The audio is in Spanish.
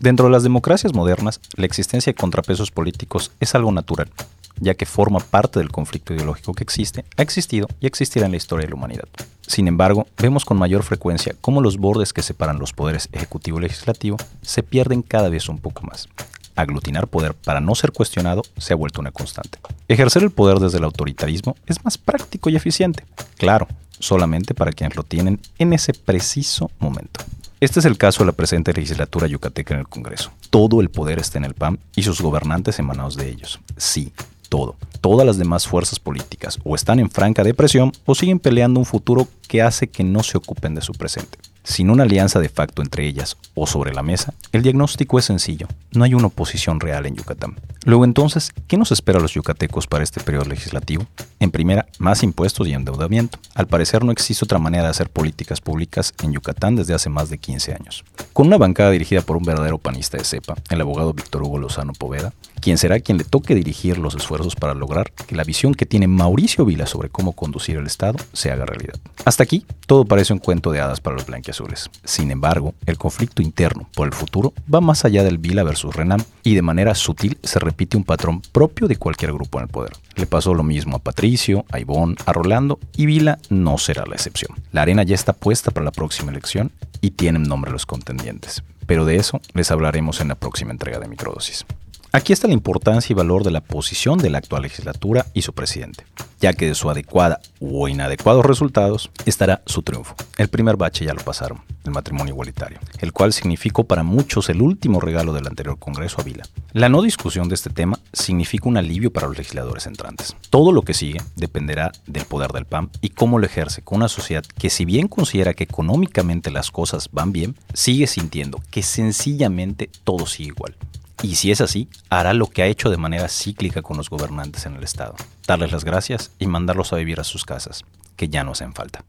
Dentro de las democracias modernas, la existencia de contrapesos políticos es algo natural, ya que forma parte del conflicto ideológico que existe, ha existido y existirá en la historia de la humanidad. Sin embargo, vemos con mayor frecuencia cómo los bordes que separan los poderes ejecutivo y legislativo se pierden cada vez un poco más. Aglutinar poder para no ser cuestionado se ha vuelto una constante. Ejercer el poder desde el autoritarismo es más práctico y eficiente, claro, solamente para quienes lo tienen en ese preciso momento. Este es el caso de la presente legislatura yucateca en el Congreso. Todo el poder está en el PAN y sus gobernantes emanados de ellos. Sí, todo. Todas las demás fuerzas políticas o están en franca depresión o siguen peleando un futuro que hace que no se ocupen de su presente. Sin una alianza de facto entre ellas o sobre la mesa, el diagnóstico es sencillo. No hay una oposición real en Yucatán. Luego entonces, ¿qué nos espera a los yucatecos para este periodo legislativo? En primera, más impuestos y endeudamiento. Al parecer no existe otra manera de hacer políticas públicas en Yucatán desde hace más de 15 años. Con una bancada dirigida por un verdadero panista de cepa, el abogado Víctor Hugo Lozano Poveda, quien será quien le toque dirigir los esfuerzos para lograr que la visión que tiene Mauricio Vila sobre cómo conducir el Estado se haga realidad. Hasta aquí, todo parece un cuento de hadas para los blanquiazules. Sin embargo, el conflicto interno por el futuro va más allá del Vila versus Renan y de manera sutil se repite un patrón propio de cualquier grupo en el poder. Le pasó lo mismo a Patricio, a Ivón, a Rolando y Vila no será la excepción. La arena ya está puesta para la próxima elección y tienen nombre los contendientes. Pero de eso les hablaremos en la próxima entrega de Microdosis. Aquí está la importancia y valor de la posición de la actual legislatura y su presidente, ya que de su adecuada o inadecuados resultados estará su triunfo. El primer bache ya lo pasaron, el matrimonio igualitario, el cual significó para muchos el último regalo del anterior Congreso a Vila. La no discusión de este tema significa un alivio para los legisladores entrantes. Todo lo que sigue dependerá del poder del PAN y cómo lo ejerce con una sociedad que si bien considera que económicamente las cosas van bien, sigue sintiendo que sencillamente todo sigue igual. Y si es así, hará lo que ha hecho de manera cíclica con los gobernantes en el Estado, darles las gracias y mandarlos a vivir a sus casas, que ya no hacen falta.